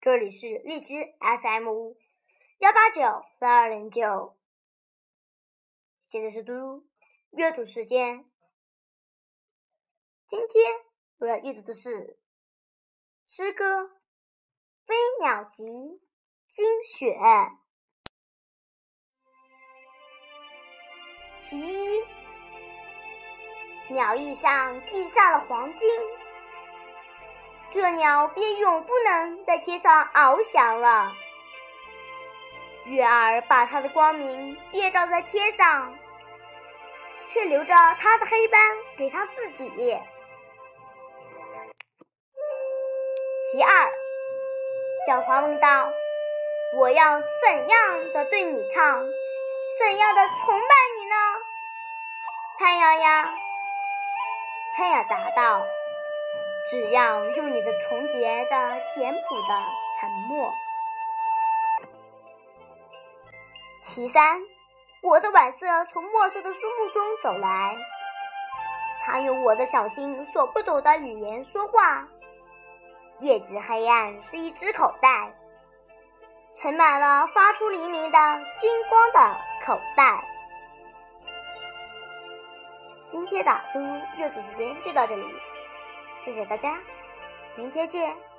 这里是荔枝 FM 幺八九三二零九。现在是读阅读时间。今天我要阅读的是诗歌《飞鸟集》精选。其一，鸟翼上系上了黄金。这鸟便永不能在天上翱翔了。月儿把它的光明遍照在天上，却留着它的黑斑给它自己。其二，小黄问道：“我要怎样的对你唱，怎样的崇拜你呢？”太阳呀，太阳答道。只要用你的纯洁的、简朴的沉默。其三，我的晚色从陌生的树木中走来，它用我的小心所不懂的语言说话。夜之黑暗是一只口袋，盛满了发出黎明的金光的口袋。今天的读阅读时间就到这里。谢谢大家，明天见。